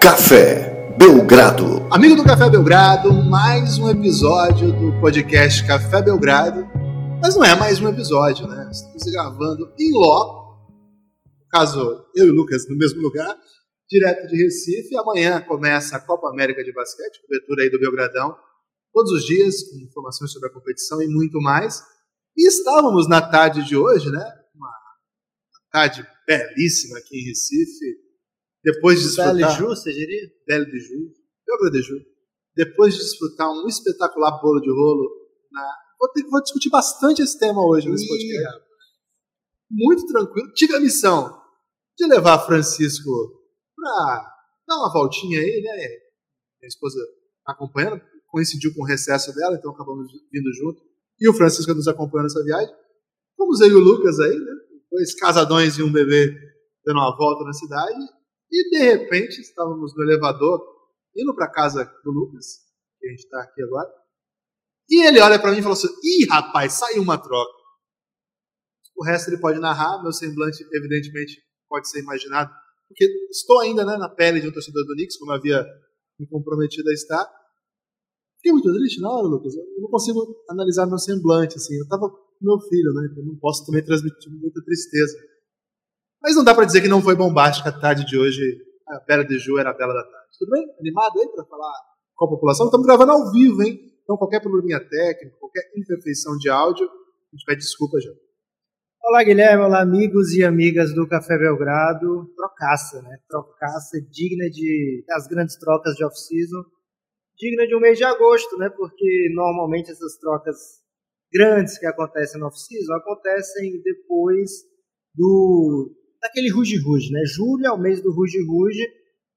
Café Belgrado. Amigo do Café Belgrado, mais um episódio do podcast Café Belgrado. Mas não é mais um episódio, né? Estamos gravando em loco. No caso, eu e o Lucas no mesmo lugar, direto de Recife. Amanhã começa a Copa América de Basquete, cobertura aí do Belgradão. Todos os dias, com informações sobre a competição e muito mais. E estávamos na tarde de hoje, né? Uma tarde belíssima aqui em Recife depois de desfrutar. Belle Ju, você diria? Belle de Ju. Yoga de Ju. Depois de desfrutar um espetacular bolo de rolo. Na... Vou, ter, vou discutir bastante esse tema hoje nesse podcast. Muito tranquilo. Tive a missão de levar Francisco para dar uma voltinha aí, né? Minha esposa acompanhando, coincidiu com o recesso dela, então acabamos vindo junto. E o Francisco nos acompanhando nessa viagem. Fomos aí o Lucas aí, né? Dois casadões e um bebê dando uma volta na cidade. E de repente estávamos no elevador, indo para casa do Lucas, que a gente está aqui agora. E ele olha para mim e fala assim: Ih, rapaz, saiu uma troca. O resto ele pode narrar, meu semblante, evidentemente, pode ser imaginado, porque estou ainda né, na pele de um torcedor do Knicks, como havia me comprometido a estar. Fiquei muito triste na hora, Lucas. Eu não consigo analisar meu semblante, assim. Eu estava com meu filho, né? Então não posso também transmitir muita tristeza. Mas não dá para dizer que não foi bombástica a tarde de hoje. A Bela de Ju era a Bela da tarde. Tudo bem? Animado aí para falar com a população? Estamos gravando ao vivo, hein? Então qualquer probleminha técnico, qualquer imperfeição de áudio, a gente pede desculpa já. Olá, Guilherme. Olá, amigos e amigas do Café Belgrado. Trocaça, né? Trocaça digna de das grandes trocas de off-season. Digna de um mês de agosto, né? Porque normalmente essas trocas grandes que acontecem no off-season acontecem depois do daquele ruge-ruge, né? Julho é o mês do ruge-ruge,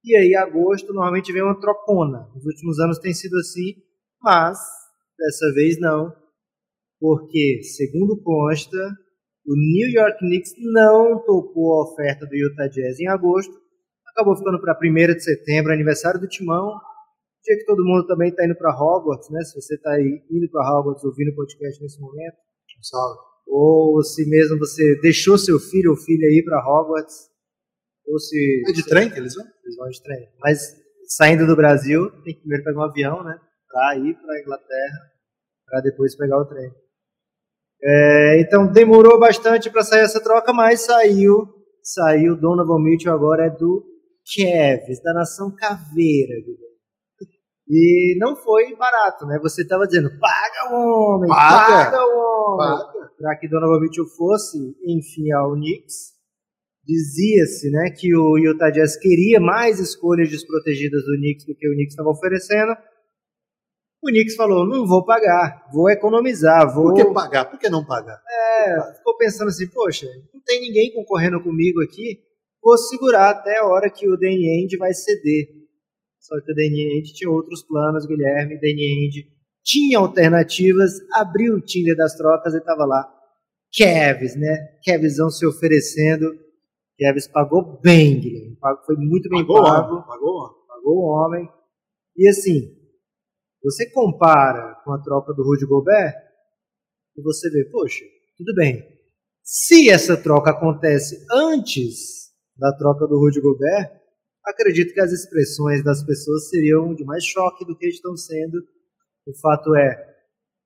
e aí agosto normalmente vem uma trocona. Nos últimos anos tem sido assim, mas dessa vez não, porque, segundo consta, o New York Knicks não topou a oferta do Utah Jazz em agosto, acabou ficando para 1 de setembro, aniversário do Timão, dia que todo mundo também está indo para Hogwarts, né? Se você está indo para Hogwarts ouvindo o podcast nesse momento, um salve ou se mesmo você deixou seu filho ou filha ir para Hogwarts, ou se... É de trem que eles vão? Eles vão de trem. Mas saindo do Brasil, tem que primeiro pegar um avião, né? Para ir para a Inglaterra, para depois pegar o trem. É, então demorou bastante para sair essa troca, mas saiu. Saiu. Donovan Mitchell agora é do Cavs, da nação caveira, E não foi barato, né? Você estava dizendo, paga o homem, paga, paga o homem. Para que Donovan Mitchell fosse, enfim, ao Knicks. Dizia-se né, que o Utah Jazz queria mais escolhas desprotegidas do Knicks do que o Knicks estava oferecendo. O Knicks falou: não vou pagar, vou economizar. Vou... Por que pagar? Por que não pagar? É, ficou pensando assim: poxa, não tem ninguém concorrendo comigo aqui, vou segurar até a hora que o Danny Ainge vai ceder. Só que o Danny Ainge tinha outros planos, Guilherme. Danny Ainge tinha alternativas, abriu o Tinder das trocas e estava lá. Kevs, né? Kevzão se oferecendo. Kevs pagou bem, Guilherme. Foi muito bem pagou pago. Homem, pagou, homem. pagou o homem. E assim, você compara com a troca do Rudy Gobert e você vê, poxa, tudo bem. Se essa troca acontece antes da troca do Rudy Gobert, acredito que as expressões das pessoas seriam de mais choque do que estão sendo o fato é,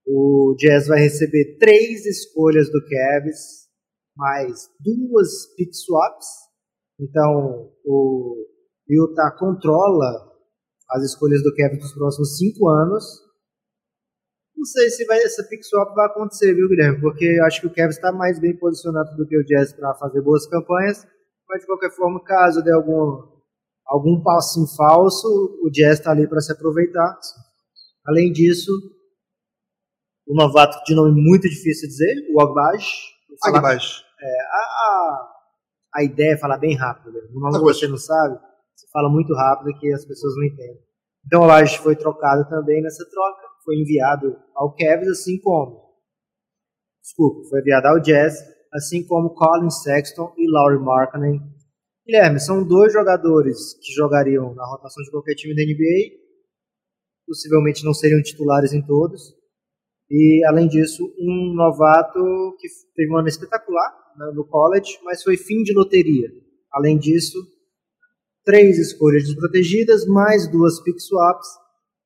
o Jazz vai receber três escolhas do Cavs, mais duas pick swaps. Então, o Utah controla as escolhas do Cavs nos próximos cinco anos. Não sei se vai, essa pick swap vai acontecer, viu, Guilherme? Porque eu acho que o Cavs está mais bem posicionado do que o Jazz para fazer boas campanhas. Mas, de qualquer forma, caso dê algum, algum passo em falso, o Jazz está ali para se aproveitar. Além disso, o novato de nome muito difícil de dizer, o Agbaj. Agbaj. É, a, a, a, ideia é falar bem rápido. Né? O nome que você não sabe, você fala muito rápido que as pessoas não entendem. Então o Agbaj foi trocado também nessa troca, foi enviado ao Cavs, assim como. Desculpa, foi enviado ao Jazz, assim como Colin Sexton e Laurie Markkanen. Guilherme, são dois jogadores que jogariam na rotação de qualquer time da NBA possivelmente não seriam titulares em todos. E, além disso, um novato que teve um ano espetacular né, no college, mas foi fim de loteria. Além disso, três escolhas desprotegidas, mais duas pick swaps.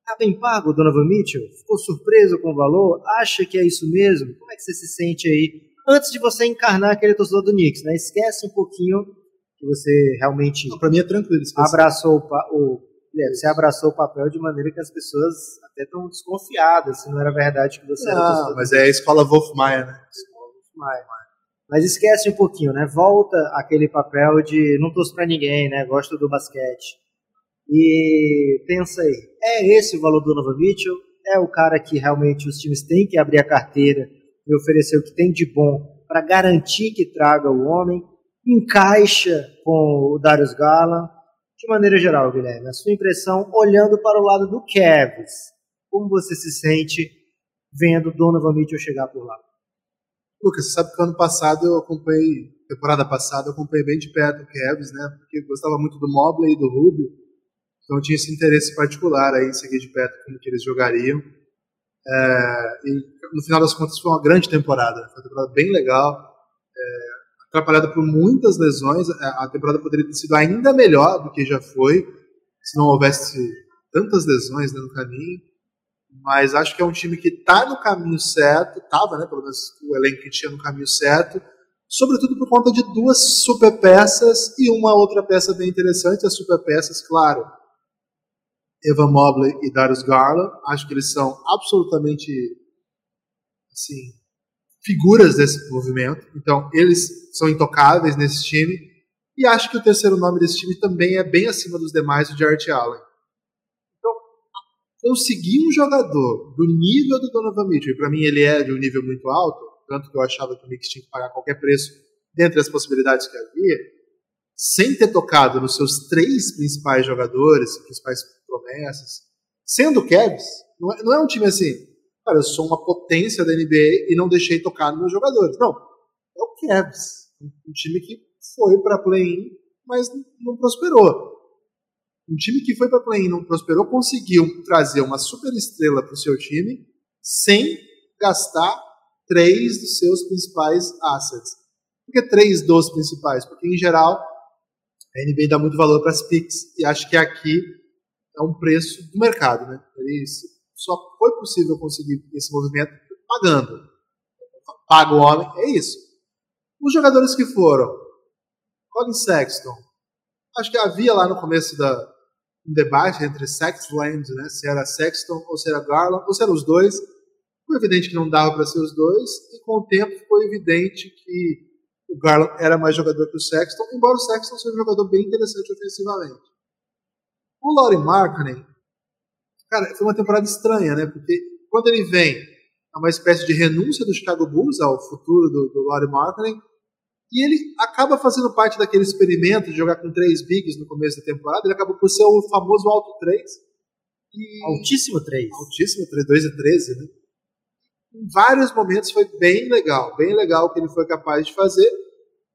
Tá bem pago, Donovan Mitchell? Ficou surpreso com o valor? Acha que é isso mesmo? Como é que você se sente aí? Antes de você encarnar aquele torcedor do Knicks, né? Esquece um pouquinho que você realmente Para mim é tranquilo. abraçou o, o Guilherme, você abraçou o papel de maneira que as pessoas até estão desconfiadas se não era verdade que você era Não, torcedor mas é a escola Wolf Maia, né? Mas, mas esquece um pouquinho, né? Volta aquele papel de não torço pra ninguém, né? Gosto do basquete. E pensa aí, é esse o valor do Donovan Mitchell? É o cara que realmente os times têm que abrir a carteira e oferecer o que tem de bom para garantir que traga o homem? Encaixa com o Darius Garland? De maneira geral, Guilherme, a sua impressão olhando para o lado do Cavs, como você se sente vendo Donovan Mitchell chegar por lá? Lucas, você sabe que ano passado eu acompanhei, temporada passada, eu acompanhei bem de perto o Cavs, né? Porque gostava muito do Mobley e do Rubio. Então tinha esse interesse particular aí em seguir de perto como que eles jogariam. É, e no final das contas foi uma grande temporada. Foi uma temporada bem legal. É, atrapalhada por muitas lesões. A temporada poderia ter sido ainda melhor do que já foi, se não houvesse tantas lesões né, no caminho mas acho que é um time que está no caminho certo, estava, né, pelo menos o elenco que tinha no caminho certo, sobretudo por conta de duas super peças e uma outra peça bem interessante, as super peças, claro, Evan Mobley e Darius Garland, acho que eles são absolutamente, assim, figuras desse movimento, então eles são intocáveis nesse time, e acho que o terceiro nome desse time também é bem acima dos demais, o Jarrett Allen. Conseguir um jogador do nível do Donovan Mitchell, e para mim ele é de um nível muito alto, tanto que eu achava que o Knicks tinha que pagar qualquer preço dentre as possibilidades que havia, sem ter tocado nos seus três principais jogadores, principais promessas, sendo Cavs, não é, não é um time assim, cara, eu sou uma potência da NBA e não deixei tocar nos meus jogadores. Não, é o Cavs, um time que foi para play-in, mas não prosperou. Um time que foi para play-in não prosperou, conseguiu trazer uma super estrela para o seu time sem gastar três dos seus principais assets. Por que três dos principais? Porque, em geral, a NBA dá muito valor para as picks e acho que aqui é um preço do mercado. Né? Ele só foi possível conseguir esse movimento pagando. Paga o homem, é isso. Os jogadores que foram, Colin Sexton, acho que havia lá no começo da, um debate entre Sexland, né, se era Sexton ou se era Garland, ou se eram os dois. Foi evidente que não dava para ser os dois, e com o tempo ficou evidente que o Garland era mais jogador que o Sexton, embora o Sexton seja um jogador bem interessante ofensivamente. O Laurie Markkinen, cara, foi uma temporada estranha, né, porque quando ele vem, é uma espécie de renúncia do Chicago Bulls ao futuro do, do Laurie e ele acaba fazendo parte daquele experimento de jogar com três bigs no começo da temporada. Ele acaba por ser o famoso alto 3. E... Altíssimo 3. Altíssimo 3, 2 e 13, né? Em vários momentos foi bem legal, bem legal o que ele foi capaz de fazer.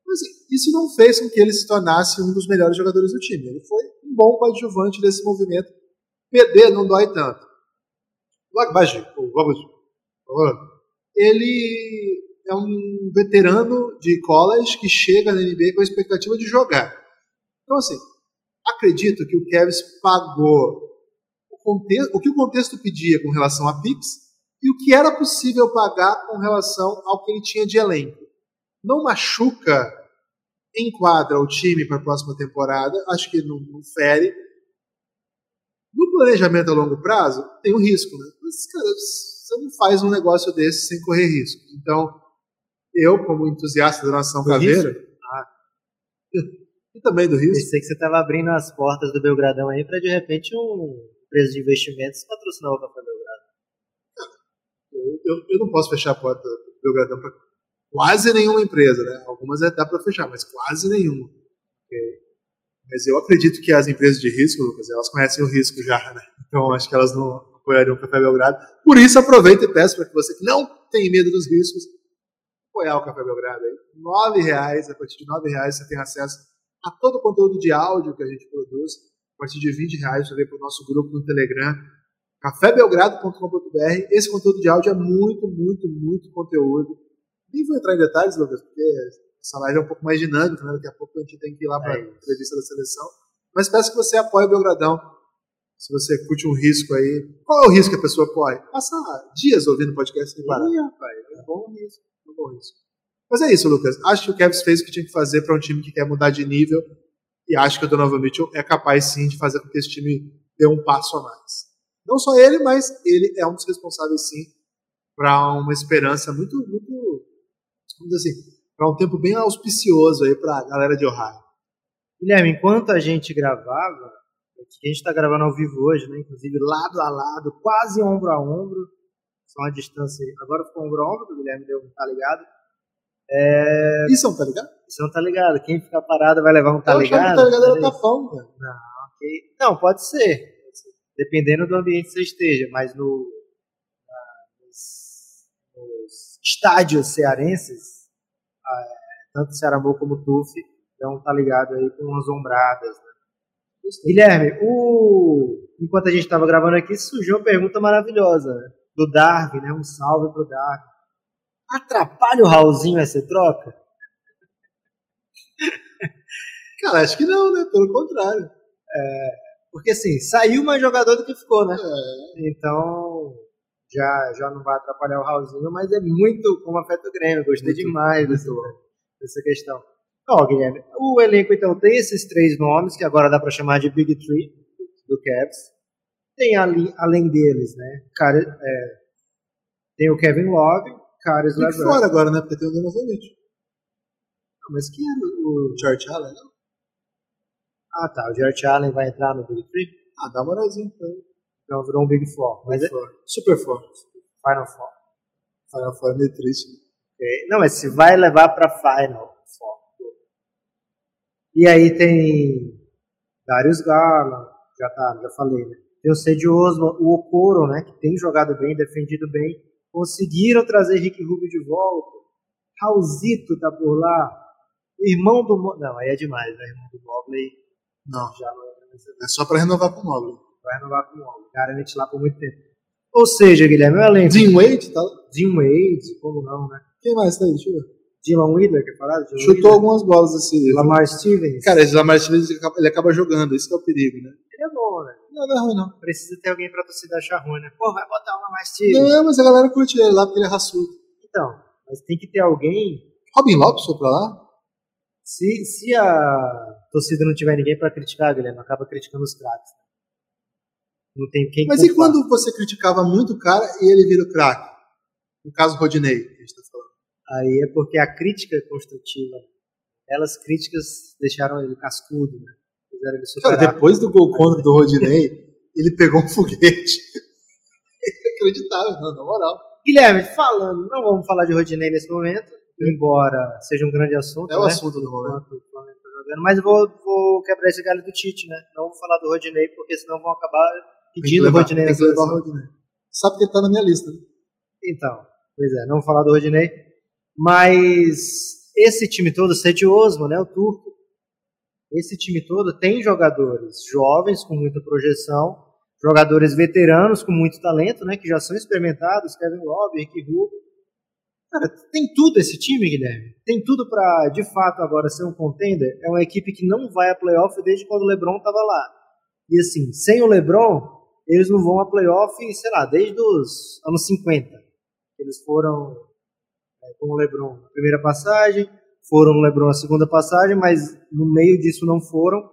Mas assim, isso não fez com que ele se tornasse um dos melhores jogadores do time. Ele foi um bom coadjuvante desse movimento. Perder não dói tanto. Logo baixo, ele é um veterano de college que chega na NBA com a expectativa de jogar. Então, assim, acredito que o Cavs pagou o, contexto, o que o contexto pedia com relação a picks e o que era possível pagar com relação ao que ele tinha de elenco. Não machuca, enquadra o time para a próxima temporada, acho que não, não fere. No planejamento a longo prazo, tem um risco, né? Mas, cara, você não faz um negócio desse sem correr risco. Então, eu, como entusiasta da nação Do caveira, ah, e também do risco, Pensei que você estava abrindo as portas do Belgradão aí para de repente um empresa de investimentos patrocinar o Café Belgrado. eu, eu, eu não posso fechar a porta do Belgradão para quase nenhuma empresa, né? Algumas é, dá para fechar, mas quase nenhuma. Ok? Mas eu acredito que as empresas de risco, Lucas, elas conhecem o risco já, né? Então acho que elas não apoiariam o Café Belgrado. Por isso aproveita e peço para que você que não tem medo dos riscos, apoiar o Café Belgrado aí. R$ reais, a partir de R$ reais você tem acesso a todo o conteúdo de áudio que a gente produz. A partir de R$ reais você vem para o nosso grupo no Telegram, cafébelgrado.com.br. Esse conteúdo de áudio é muito, muito, muito conteúdo. Nem vou entrar em detalhes, Lucas, porque essa live é um pouco mais dinâmica, né? Daqui a pouco a gente tem que ir lá para a É entrevista da seleção. Mas peço que você apoie o Belgradão. Se você curte um risco aí. Qual é o risco que a pessoa corre? Passar dias ouvindo podcast sem parar. Ih, rapaz, é um bom risco. É um bom risco. Mas é isso, Lucas. Acho que o Cavs fez o que tinha que fazer para um time que quer mudar de nível. E acho que o Donovan Mitchell é capaz sim de fazer com que esse time dê um passo a mais. Não só ele, mas ele é um dos responsáveis sim para uma esperança muito, muito, vamos dizer assim, para um tempo bem auspicioso aí para a galera de Ohio. Guilherme, enquanto a gente gravava, que a gente está gravando ao vivo hoje, né? Inclusive lado a lado, quase ombro a ombro, só uma distância. Agora ficou ombro a ombro, o Guilherme deu um tá ligado. É... Isso é um tá ligado? Isso não tá ligado. Quem ficar parado vai levar um tá Eu ligado. achava que tá ligado era Peraí. tapão, velho. Ok. Não, pode ser. Dependendo do ambiente que você esteja, mas no, na- nos, nos estádios cearenses, ah, tanto Cearambu como Tuf, então tá ligado aí com umas ombradas. Né? Guilherme, o... enquanto a gente estava gravando aqui, surgiu uma pergunta maravilhosa né? do Darwin, né? Um salve pro Darwin. Atrapalha o Raulzinho essa troca? Cara, acho que não, né? Pelo contrário. Porque assim, saiu mais jogador do que ficou, né? É. Então, já, já não vai atrapalhar o Raulzinho, mas é muito como afeta o Grêmio. Gostei Muito, demais dessa, dessa questão. Ó, Guilherme, o elenco então tem esses três nomes, que agora dá para chamar de Big Three do Cavs. Tem ali, além deles, né? Cara, é, tem o Kevin Love, Caris LeBron. fora agora, né? Porque tem o Donovan Mitchell. Mas quem era o. George Allen, não? Ah, tá. O Jared Allen vai entrar no Big Three? Ah, dá uma moralzinha pra ele. Então virou um Big Four. Mas é. Super forte. Final Four. Final Four é meio triste. né? Ok? Não, mas se vai levar para Final Four. E aí tem Darius Garland, já tá, já falei, né? Tem o Osman, o Okoro, né? Que tem jogado bem, defendido bem. Conseguiram trazer Rick Rubio de volta. Raulzito tá por lá. Irmão do. Não, aí é demais, né? Irmão do Mobley Não. já não nessa É só pra renovar com o Mobley. Vai renovar com o Mobley. Garante lá por muito tempo. Ou seja, Guilherme, o elenco. Dean Wade, tá? Jim Wade, como não, né? Quem mais tá aí? Deixa eu ver. Dylan Wheeler, quer falar? Dylan Chutou Wheeler? algumas bolas assim. Lamar Stevens. Cara, esse Lamar Stevens ele acaba- ele acaba jogando, isso que é o perigo, né? ele é bom, né? Não, não é ruim, não. Precisa ter alguém pra torcida achar ruim, né? Pô, vai botar o Lamar Stevens. Não, mas a galera curte ele lá porque ele é raçudo. Então, mas tem que ter alguém. Robin Lopes foi pra lá? Se, se a torcida não tiver ninguém pra criticar, Guilherme, acaba criticando os craques. Não tem quem Mas e culpar. quando você criticava muito o cara e ele vira o craque? No caso Rodinei, que a gente tá falando. Aí é porque a crítica é construtiva. Elas críticas deixaram ele cascudo, né? Fizeram ele Cara, depois do gol contra do Rodinei, ele pegou um foguete. Inacreditável, não, na moral. Guilherme, falando, não vamos falar de Rodinei nesse momento, embora seja um grande assunto. É o né? assunto do momento. Tá Mas vou, vou quebrar esse galho do Tite, né? Não vou falar do Rodinei, porque senão vão acabar pedindo levar- Rodinei que levar o seleção. Rodinei. Sabe que ele tá na minha lista, né? Então, pois é, não vou falar do Rodinei. Mas esse time todo, Sete Osmo, né? O turco. Esse time todo tem jogadores jovens com muita projeção, jogadores veteranos com muito talento, né? Que já são experimentados, Kevin Love, Rick Rubio. Cara, tem tudo esse time, Guilherme. Tem tudo pra, de fato, agora ser um contender. É uma equipe que não vai a playoff desde quando o LeBron tava lá. E assim, sem o LeBron, eles não vão a playoff, sei lá, desde os anos 50. Eles foram é, com o LeBron na primeira passagem, foram no LeBron na segunda passagem, mas no meio disso não foram.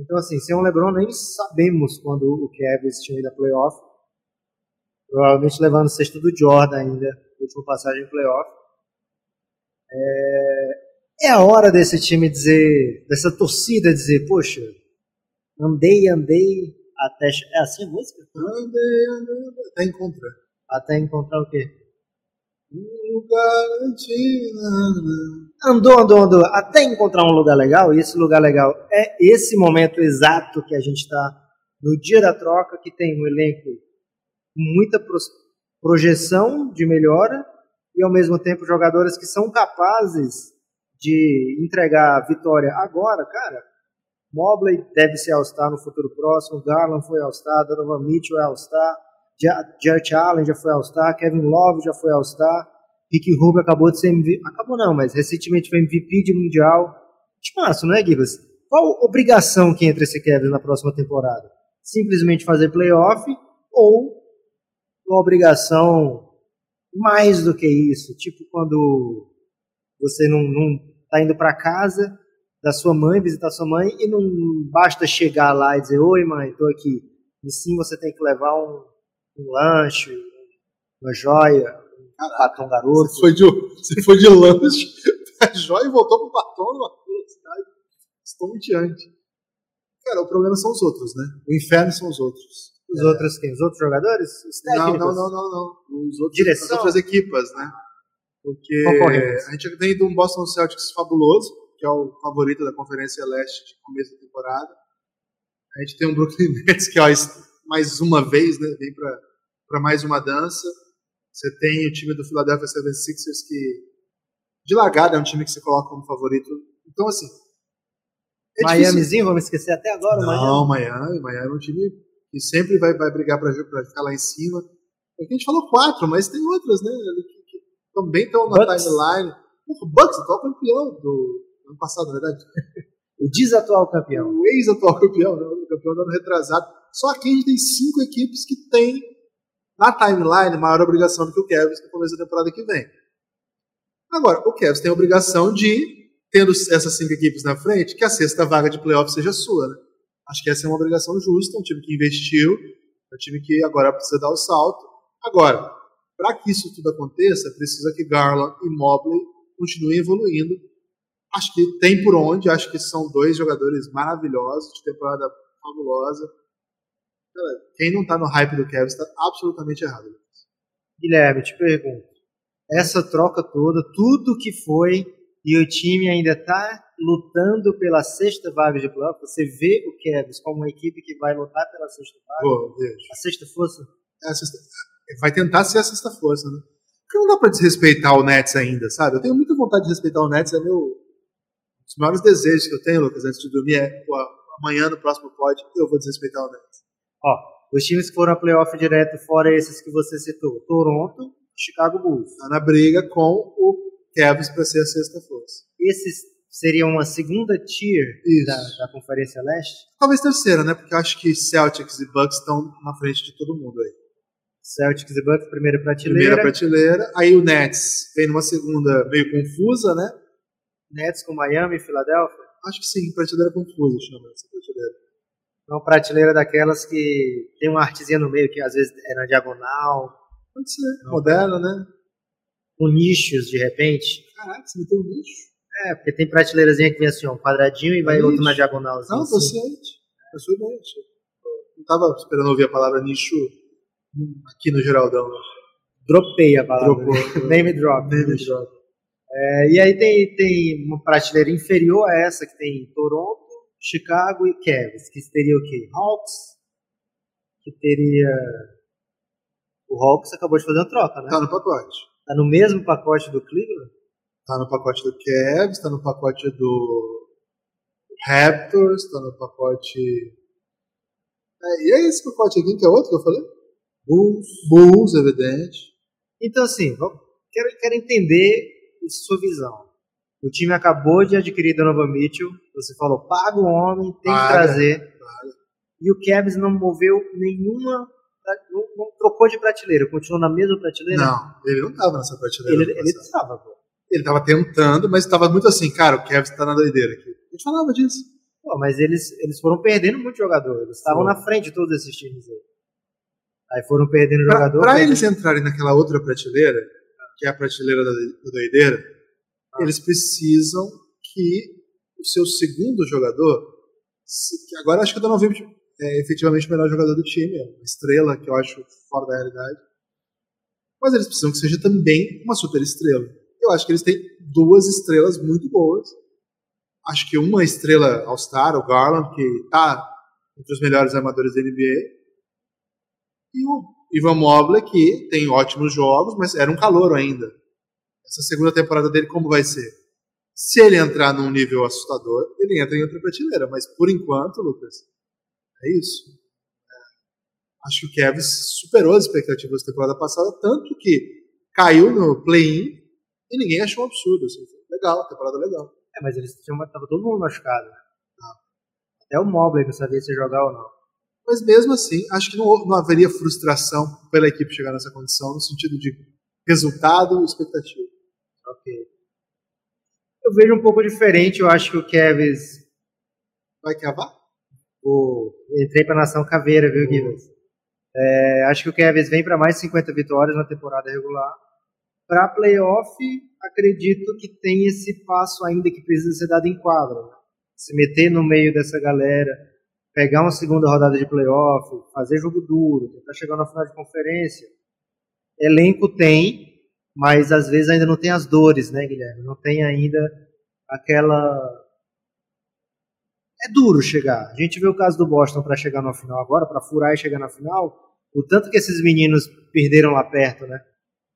Então, assim, sem o LeBron nem sabemos quando o Cavs tinha ido a playoff. Provavelmente levando o sexto do Jordan ainda, última passagem em playoff. É, é a hora desse time dizer, dessa torcida dizer, poxa, andei, andei até. É assim a música? Andei, andei, andei, até encontrar. Até encontrar o quê? Um lugar antigo. Andou, andou, andou, até encontrar um lugar legal, e esse lugar legal é esse momento exato que a gente está no dia da troca, que tem um elenco com muita pros- projeção de melhora e ao mesmo tempo jogadores que são capazes de entregar a vitória agora, cara. Mobley deve ser All-Star no futuro próximo, Garland foi All-Star, Donovan Mitchell é All-Star, Ja- Jarrett Allen já foi All-Star, Kevin Love já foi All-Star, Rick Rubio acabou de ser MVP, acabou não, mas recentemente foi MVP de Mundial. Massa, não é, Gibas? qual obrigação que entra esse Cavs na próxima temporada? Simplesmente fazer playoff ou uma obrigação mais do que isso? Tipo quando você não, não tá indo para casa da sua mãe, visitar sua mãe, e não basta chegar lá e dizer, oi mãe, tô aqui. E sim você tem que levar um, um lanche, uma joia, um batom garoto. Você foi de, você foi de lanche pra joia e voltou pro batom numa velocidade estonteante. Cara, o problema são os outros, né? O inferno são os outros. Os é. outros quem? Os outros jogadores? Os técnicos? Não, não, não, não, não. Os outros, Direção? As outras equipas, né? Porque a gente tem um Boston Celtics fabuloso, que é o favorito da Conferência Leste de começo da temporada. A gente tem um Brooklyn Nets que, ó, mais uma vez, né, vem para mais uma dança. Você tem o time do Philadelphia 76ers que, de largada, é um time que você coloca como favorito. Então, assim. É Miamizinho, vamos esquecer até agora, Não, Miami. Miami é um time que sempre vai, vai brigar para ficar lá em cima. Aqui a gente falou quatro, mas tem outras, né? Que, que também estão na timeline. O Bucks, atual campeão do, ano passado, na verdade. o desatual campeão. O ex-atual campeão, né? o campeão do ano retrasado. Só aqui a gente tem cinco equipes que têm na timeline maior obrigação do que o Cavs no começo da temporada que vem. Agora, o Cavs tem a obrigação de, tendo essas cinco equipes na frente, que a sexta vaga de playoff seja sua. Né? Acho que essa é uma obrigação justa, um time que investiu, é um time que agora precisa dar o salto. Agora, para que isso tudo aconteça, precisa que Garland e Mobley continuem evoluindo Acho que tem por onde, acho que são dois jogadores maravilhosos, de temporada fabulosa. Quem não está no hype do Kevin está absolutamente errado. Guilherme, te pergunto. Essa troca toda, tudo que foi, e o time ainda está lutando pela sexta vaga de playoff, você vê o Kevin como uma equipe que vai lutar pela sexta vaga? Pô, vejo. A sexta força? É a sexta... Vai tentar ser a sexta força, né? Porque não dá para desrespeitar o Nets ainda, sabe? Eu tenho muita vontade de respeitar o Nets, é meu os maiores desejos que eu tenho, Lucas, antes de dormir é pô, amanhã no próximo pod eu vou desrespeitar o Nets. Ó, os times que foram a playoff direto, fora esses que você citou, Toronto, Chicago Bulls. Tá na briga com o Cavs para ser a sexta força. Esses seriam uma segunda tier da, da, Conferência Leste? Talvez terceira, né? Porque eu acho que Celtics e Bucks estão na frente de todo mundo aí. Celtics e Bucks, primeira prateleira. Primeira prateleira. Aí o Nets vem numa segunda meio confusa, né? Nets com Miami e Filadélfia? Acho que sim, prateleira confusa chama essa prateleira. É uma prateleira daquelas que tem uma artezinha no meio que às vezes é na diagonal. Pode ser, Não, moderna, né? Com nichos de repente. Caraca, você meteu um nicho? É, porque tem prateleirazinha que vem assim, ó, um quadradinho e vai nicho. outro na diagonal. Assim, Não, tô assim. ciente. Eu sou ciente. Não tava esperando ouvir a palavra nicho aqui no Geraldão. Dropei a palavra. Dropou. Name drop. Name drop. É, e aí tem, tem uma prateleira inferior a essa que tem Toronto, Chicago e Cavs, que teria o quê? Hawks, que teria... O Hawks acabou de fazer uma troca, né? Tá no pacote. Tá no mesmo pacote do Cleveland? Tá no pacote do Cavs, tá no pacote do Raptors, tá no pacote... É, e é esse pacote aqui que é outro que eu falei? Bulls. Bulls, evidente. Então assim, vamos, quero, quero entender sua visão. O time acabou de adquirir Donovan Mitchell, você falou, paga o homem, tem paga, que trazer. Paga. E o Cavs não moveu nenhuma, não, não, trocou de prateleira, continuou na mesma prateleira? Não, ele não estava nessa prateleira. Ele estava, pô. Ele estava tentando, mas estava muito assim, cara, o Cavs está na doideira aqui. A gente falava disso. Pô, mas eles, eles foram perdendo muito jogador, eles estavam na frente de todos esses times aí. Aí foram perdendo pra, jogador. Para eles entrarem naquela outra prateleira, que é a prateleira da, da doideira, ah. eles precisam que o seu segundo jogador, que agora acho que o Donovan é efetivamente o melhor jogador do time, é uma estrela que eu acho fora da realidade, mas eles precisam que seja também uma super estrela. Eu acho que eles têm duas estrelas muito boas. Acho que uma estrela All-Star, o Garland, que está entre os melhores armadores da NBA, e o Ivan Mobley, que tem ótimos jogos, mas era um calor ainda. Essa segunda temporada dele, como vai ser? Se ele entrar num nível assustador, ele entra em outra prateleira. Mas por enquanto, Lucas, é isso. É, acho que o Kevin superou as expectativas da temporada passada, tanto que caiu no play-in e ninguém achou um absurdo. Assim. Legal, temporada legal. É, mas eles tinham, tava todo mundo machucado. Né? Até o Mobley não sabia se jogar ou não. Mas mesmo assim, acho que não, não haveria frustração pela equipe chegar nessa condição, no sentido de resultado e expectativa. Ok. Eu vejo um pouco diferente, eu acho que o Kevs. Vai cavar? O... Entrei pra nação caveira, viu, Givas? É, acho que o Kevs vem para mais 50 vitórias na temporada regular. Para playoff, acredito que tem esse passo ainda que precisa ser dado em quadra. Né? Se meter no meio dessa galera, pegar uma segunda rodada de playoff, fazer jogo duro, tentar chegar na final de conferência. Elenco tem, mas às vezes ainda não tem as dores, né, Guilherme? Não tem ainda aquela. É duro chegar. A gente vê o caso do Boston para chegar na final agora, para furar e chegar na final. O tanto que esses meninos perderam lá perto, né?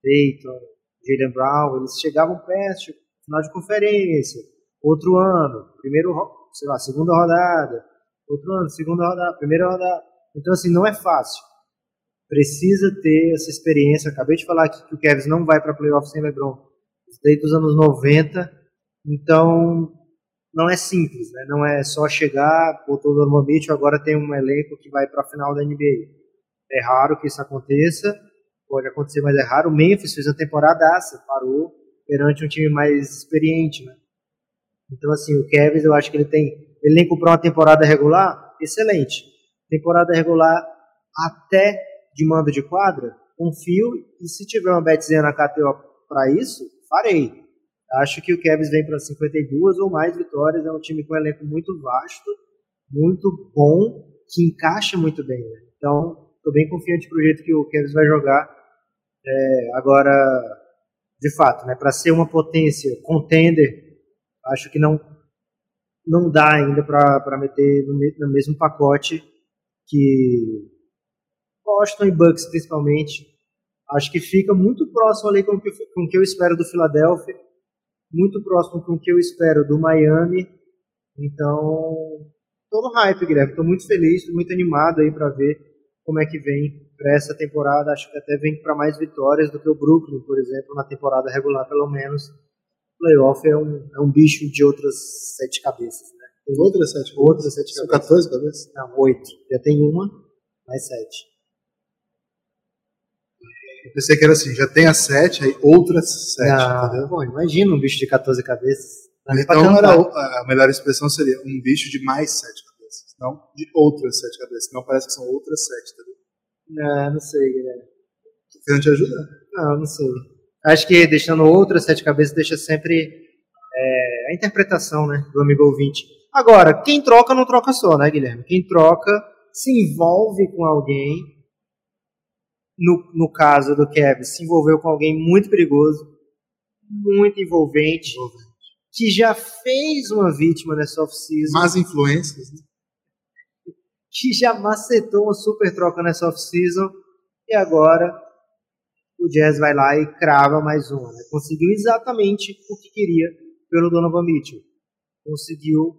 Dayton, Jalen Brown, eles chegavam perto, final de conferência, outro ano, primeiro, sei lá, segunda rodada, outro ano, segunda rodada, primeira rodada. Então, assim, não é fácil. Precisa ter essa experiência. Acabei de falar aqui que o Kevin não vai para playoff sem LeBron. Desde os anos 90. Então, não é simples, né? Não é só chegar, botou o Donovan Mitchell, agora tem um elenco que vai para a final da NBA. É raro que isso aconteça, pode acontecer, mas é raro. O Memphis fez uma temporada parou perante um time mais experiente, né? Então, assim, o Kevin, eu acho que ele tem ele nem comprou uma temporada regular? Excelente. Temporada regular até de mando de quadra? Confio e se tiver uma betzinha na KTO para isso, farei. Acho que o Kevs vem para 52 ou mais vitórias. É um time com um elenco muito vasto, muito bom, que encaixa muito bem. Né? Então, estou bem confiante pro jeito que o Kevs vai jogar. É, agora, de fato, né, para ser uma potência contender, acho que não não dá ainda para meter no, no, mesmo pacote que Boston e Bucks principalmente. Acho que fica muito próximo ali com o que, com o que eu espero do Philadelphia, muito próximo com o que eu espero do Miami. Então, tô no hype, Guilherme. Tô muito feliz, tô muito animado aí para ver como é que vem para essa temporada. Acho que até vem para mais vitórias do que o Brooklyn, por exemplo, na temporada regular, pelo menos playoff é um, é um bicho de outras sete cabeças, né? Tem outras sete cabeças? Outras sete São cabeças. 14 cabeças? Não, oito. Já tem uma, mais sete. Eu pensei que era assim, já tem as sete, aí outras sete, ah, entendeu? Bom, imagina um bicho de 14 cabeças. Então era, a melhor expressão seria um bicho de mais sete cabeças, não de outras sete cabeças. Não parece que são outras sete, entendeu? Não, não sei, Guilherme. Tô querendo te ajudar. Não, não sei. Acho que deixando outras sete cabeças deixa sempre é, a interpretação né, do amigo ouvinte. Agora, quem troca não troca só, né, Guilherme? Quem troca se envolve com alguém. No, no caso do Kevin, se envolveu com alguém muito perigoso, muito envolvente, envolvente. que já fez uma vítima nessa off-season. Más influências. Né? Que já macetou uma super troca nessa off-season e agora o Jazz vai lá e crava mais uma. Né? Conseguiu exatamente o que queria pelo Donovan Mitchell. Conseguiu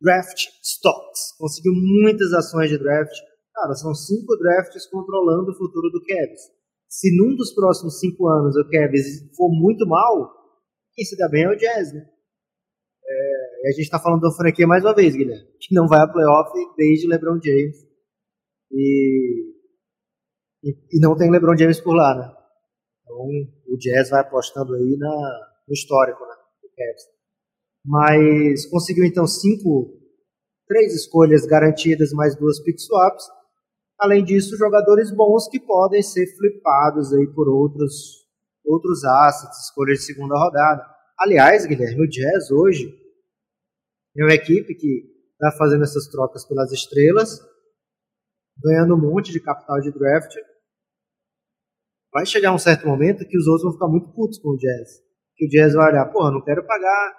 draft stocks. Conseguiu muitas ações de draft. Cara, são cinco drafts controlando o futuro do Cavs. Se num dos próximos cinco anos o Cavs for muito mal, quem se dá bem é o Jazz, né? É, a gente está falando da franquia mais uma vez, Guilherme, que não vai a playoff desde LeBron James. E e, não tem LeBron James por lá, né? Então o Jazz vai apostando aí na, no histórico, né? Do Cavs. Mas conseguiu então cinco, três escolhas garantidas mais duas pick swaps. Além disso, jogadores bons que podem ser flipados aí por outros outros assets, escolhas de segunda rodada. Aliás, Guilherme, o Jazz hoje é uma equipe que está fazendo essas trocas pelas estrelas, ganhando um monte de capital de draft vai chegar um certo momento que os outros vão ficar muito putos com o Jazz. Que o Jazz vai olhar, porra, não quero pagar,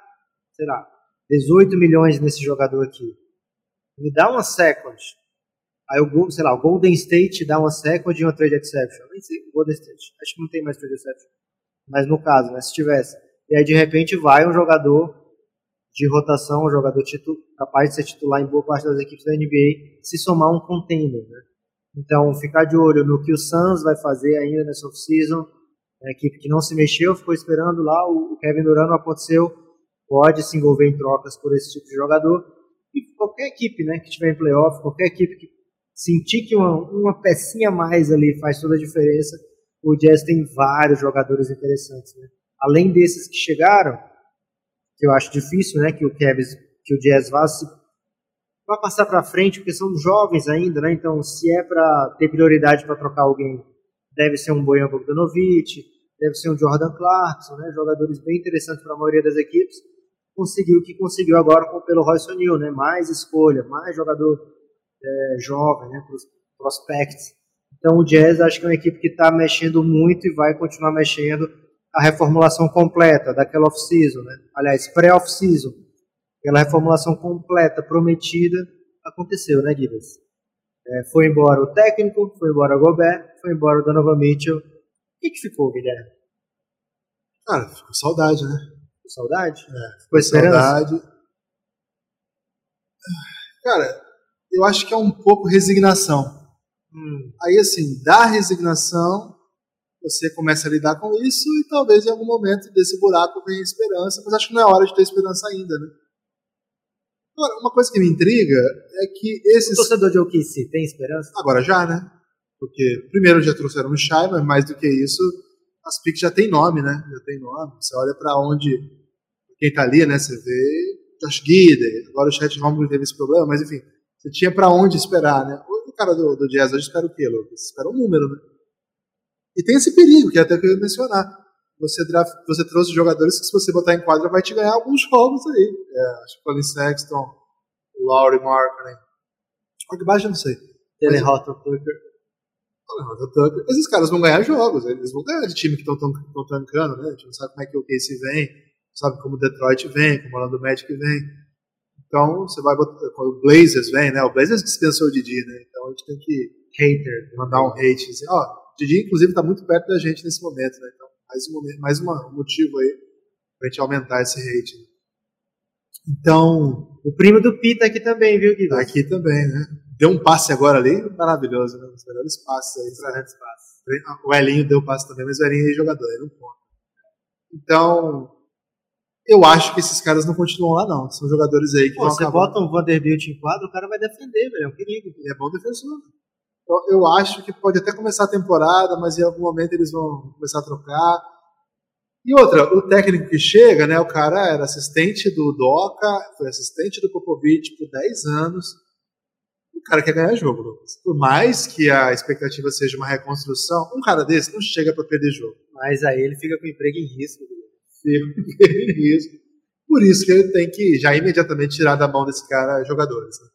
sei lá, 18 milhões nesse jogador aqui. Me dá uma second. Aí o, sei lá, o Golden State dá uma second e uma trade exception. Nem sei, Golden State. Acho que não tem mais trade exception. Mas no caso, né, se tivesse. E aí de repente vai um jogador de rotação, um jogador capaz de ser titular em boa parte das equipes da NBA, se somar um contender, né? Então, ficar de olho no que o Suns vai fazer ainda nessa off-season. A equipe que não se mexeu, ficou esperando lá, o Kevin Durant não aconteceu, pode se envolver em trocas por esse tipo de jogador. E qualquer equipe, né, que tiver em playoff, qualquer equipe que sentir que uma, uma pecinha a mais ali faz toda a diferença, o Jazz tem vários jogadores interessantes, né? Além desses que chegaram, que eu acho difícil, né, que o Cavs, que o Jazz vá se vai passar para frente, porque são jovens ainda, né? Então, se é para ter prioridade para trocar alguém, deve ser um Bojan Bogdanovic, deve ser um Jordan Clarkson, né? Jogadores bem interessantes para a maioria das equipes. Conseguiu o que conseguiu agora pelo Royce O'Neal, né? Mais escolha, mais jogador é, jovem, né? Para os prospects. Então, o Jazz acho que é uma equipe que está mexendo muito e vai continuar mexendo a reformulação completa daquela off-season, né? Aliás, pré-off-season aquela reformulação completa, prometida, aconteceu, né, Gibas? É, foi embora o técnico, foi embora o Gobert, foi embora o Donovan Mitchell. O que, que ficou, Guilherme? Cara, ficou saudade, né? Ficou saudade? É, ficou esperança? saudade. Cara, eu acho que é um pouco resignação. Hum. Aí, assim, da resignação, você começa a lidar com isso e talvez em algum momento desse buraco venha esperança, mas acho que não é hora de ter esperança ainda, né? Agora, uma coisa que me intriga é que esses. O torcedor de OKC tem esperança? Agora já, né? Porque primeiro já trouxeram o Shai, mas mais do que isso, as piques já tem nome, né? Já tem nome. Você olha para onde. Quem tá ali, né? Você vê Josh Gidey, agora o Chet Holmgren teve esse problema, mas enfim, você tinha para onde esperar, né? O cara do, do Jazz hoje espera o quê, Lucas? Espera um número, né? E tem esse perigo, que é até que eu ia mencionar você, draft, você trouxe jogadores que, se você botar em quadra, vai te ganhar alguns jogos aí. É, acho que Colin Sexton, o Laurie Markkinen. Olha baixo, eu não sei. Ele Horton Tucker. Tucker. Esses caras vão ganhar jogos, eles vão ganhar de time que estão tancando, né? A gente não sabe como é que o Casey vem, sabe como o Detroit vem, como o Orlando Magic vem. Então, você vai botar. O Blazers vem, né? O Blazers dispensou o Didi, né? Então a gente tem que. Hater. Mandar um hate. Assim, ó, o Didi, inclusive, está muito perto da gente nesse momento, né? Então, mais um, mais uma motivo aí pra gente aumentar esse rating. Então. O primo do Pita aqui também, viu, Guilherme? Tá aqui também, né? Deu um passe agora ali, maravilhoso, né? Os melhores passes aí. Pra... Passes. O Elinho deu passe também, mas o Elinho é jogador, ele não conta. Então, eu acho que esses caras não continuam lá, não. São jogadores aí que Pô, vão Você acabar. bota um Vanderbilt em quadro, o cara vai defender, velho. É um perigo. Ele é bom defensor. Então, eu acho que pode até começar a temporada, mas em algum momento eles vão começar a trocar. E outra, o técnico que chega, né, o cara era assistente do Doca, foi assistente do Popovich por 10 anos. O cara quer ganhar jogo, Lucas. Por mais que a expectativa seja uma reconstrução, um cara desse não chega para perder jogo. Mas aí ele fica com emprego em risco. Fica com emprego em risco. Por isso que ele tem que já imediatamente tirar da mão desse cara jogadores. Né?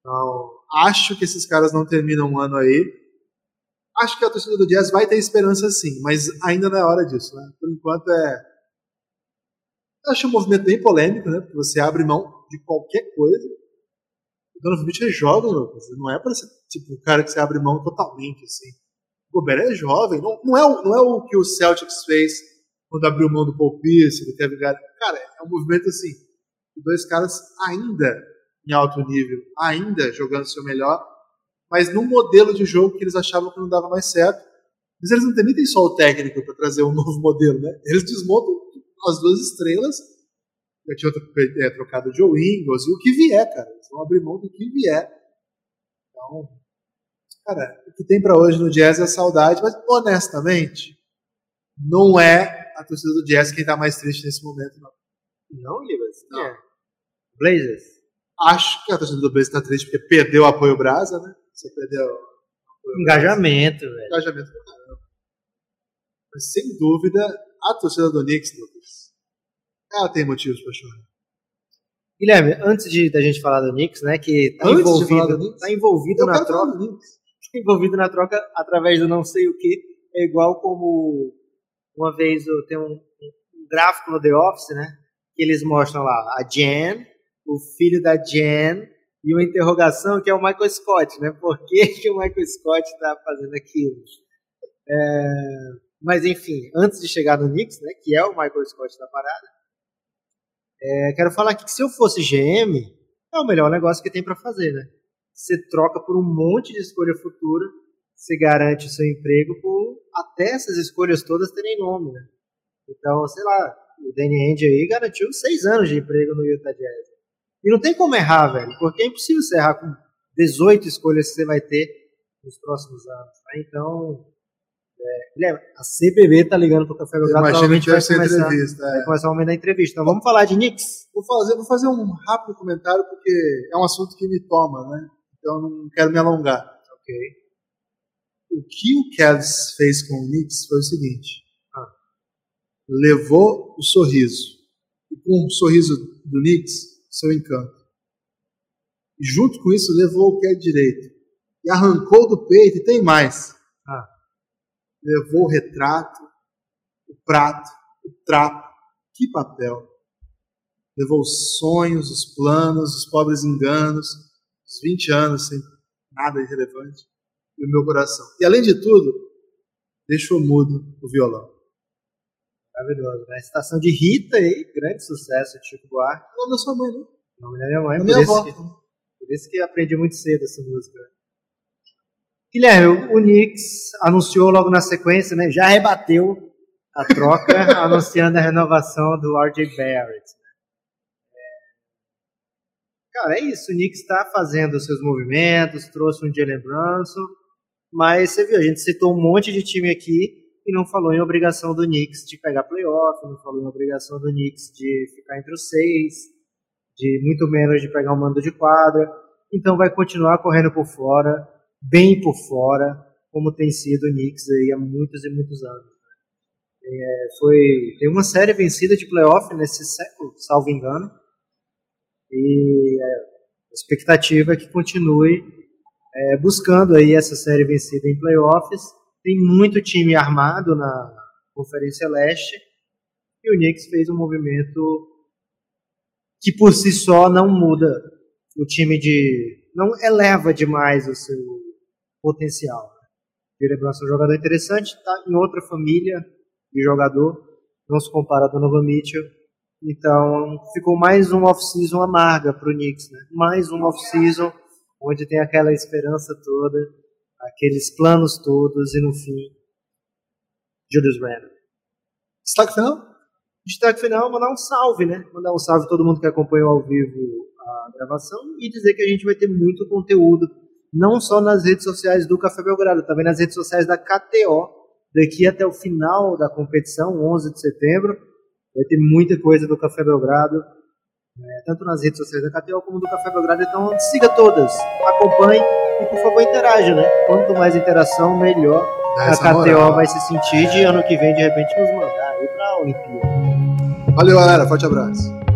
Então, acho que esses caras não terminam um ano aí. Acho que a torcida do Jazz vai ter esperança sim, mas ainda não é hora disso. Né? Por enquanto é. Eu acho um movimento bem polêmico, né? Porque você abre mão de qualquer coisa. O Donovan Mitchell é jovem. Não é para ser tipo o cara que você abre mão totalmente assim. O Gobert é jovem. Não, não, é o, não é o que o Celtics fez quando abriu mão do Paul Pierce, do Kevin Garnett. Cara, é um movimento assim. Dois caras ainda em alto nível, ainda jogando seu melhor, mas num modelo de jogo que eles achavam que não dava mais certo. Mas eles não demitem só o técnico para trazer um novo modelo, né? Eles desmontam as duas estrelas, já tinha é, trocado o Joe Ingles e o que vier, cara. Eles vão abrir mão do que vier. Então, cara, o que tem para hoje no Jazz é saudade, mas honestamente, não é a torcida do Jazz quem tá mais triste nesse momento, não. Não, Libas? Não. É. Blazers? Acho que a torcida do Blaze está triste porque perdeu o apoio Brasa, né? Você perdeu o Engajamento, velho. Engajamento pra caramba. Mas sem dúvida, a torcida do Knicks, Lucas, ela tem motivos para chorar. Guilherme, antes de da gente falar do Knicks, né, que tá antes envolvido, tá envolvido na troca, tá envolvido na troca através do não sei o que, é igual como uma vez tem um, um gráfico no The Office, né, que eles mostram lá a Jen o filho da Jen e uma interrogação que é o Michael Scott, né? Por que, que o Michael Scott está fazendo aquilo? É, mas enfim, antes de chegar no Knicks, né, que é o Michael Scott da parada, é, quero falar aqui que se eu fosse GM, é o melhor negócio que tem para fazer, né? Você troca por um monte de escolha futura, você garante o seu emprego por até essas escolhas todas terem nome, né? Então, sei lá, o Danny Ainge aí garantiu seis anos de emprego no Utah Jazz. E não tem como errar, velho, porque é impossível você errar com 18 escolhas que você vai ter nos próximos anos. Né? Então, é, Guilherme, a CBB tá ligando pro Café Belgrado, provavelmente vai começar, entrevista, é. vai começar o momento da entrevista. Então vamos falar de Knicks? Vou fazer, vou fazer um rápido comentário porque é um assunto que me toma, né? Então não quero me alongar. Ok. O que o Cavs fez com o Knicks foi o seguinte: ah, levou o sorriso e com o sorriso do Knicks, seu encanto. E junto com isso levou o pé direito e arrancou do peito e tem mais. Ah. Levou o retrato, o prato, o trapo, que papel. Levou os sonhos, os planos, os pobres enganos, os 20 anos sem nada irrelevante e o meu coração. E além de tudo, deixou mudo o violão. Maravilhoso, né? Estação de Rita aí, grande sucesso de Chico Buarque. O nome da sua mãe, né? O nome da minha mãe, por, minha isso avó. que, por isso que aprendi muito cedo essa música. Guilherme, o Knicks anunciou logo na sequência, né? Já rebateu a troca, anunciando a renovação do RJ Barrett. né? É, Cara, é isso. O Knicks está fazendo os seus movimentos, trouxe um Jalen Brunson, mas você viu, a gente citou um monte de time aqui e não falou em obrigação do Knicks de pegar playoff, não falou em obrigação do Knicks de ficar entre os seis, de muito menos de pegar um mando de quadra. Então vai continuar correndo por fora, bem por fora, como tem sido o Knicks aí há muitos e muitos anos. né? É, foi tem uma série vencida de playoff nesse século, salvo engano. E é, a expectativa é que continue é, buscando aí essa série vencida em playoffs. Tem muito time armado na Conferência Leste e o Knicks fez um movimento que por si só não muda o time de. não eleva demais o seu potencial. Brunson é um jogador interessante, está em outra família de jogador, não se compara a Donovan Mitchell. Então ficou mais um off-season amarga para o Knicks, né? Mais um off-season onde tem aquela esperança toda, aqueles planos todos e no fim, Julius Randle. Destaque final? Destaque final, mandar um salve, né? Mandar um salve a todo mundo que acompanhou ao vivo a gravação e dizer que a gente vai ter muito conteúdo, não só nas redes sociais do Café Belgrado, também nas redes sociais da KTO, daqui até o final da competição, 11 de setembro. Vai ter muita coisa do Café Belgrado, né? tanto nas redes sociais da KTO como do Café Belgrado. Então siga todas, acompanhe e por favor interaja, né? Quanto mais interação, melhor a KTO moral. vai se sentir de ano que vem, de repente, nos mandar aí pra Olimpíada. Valeu, galera. Forte abraço.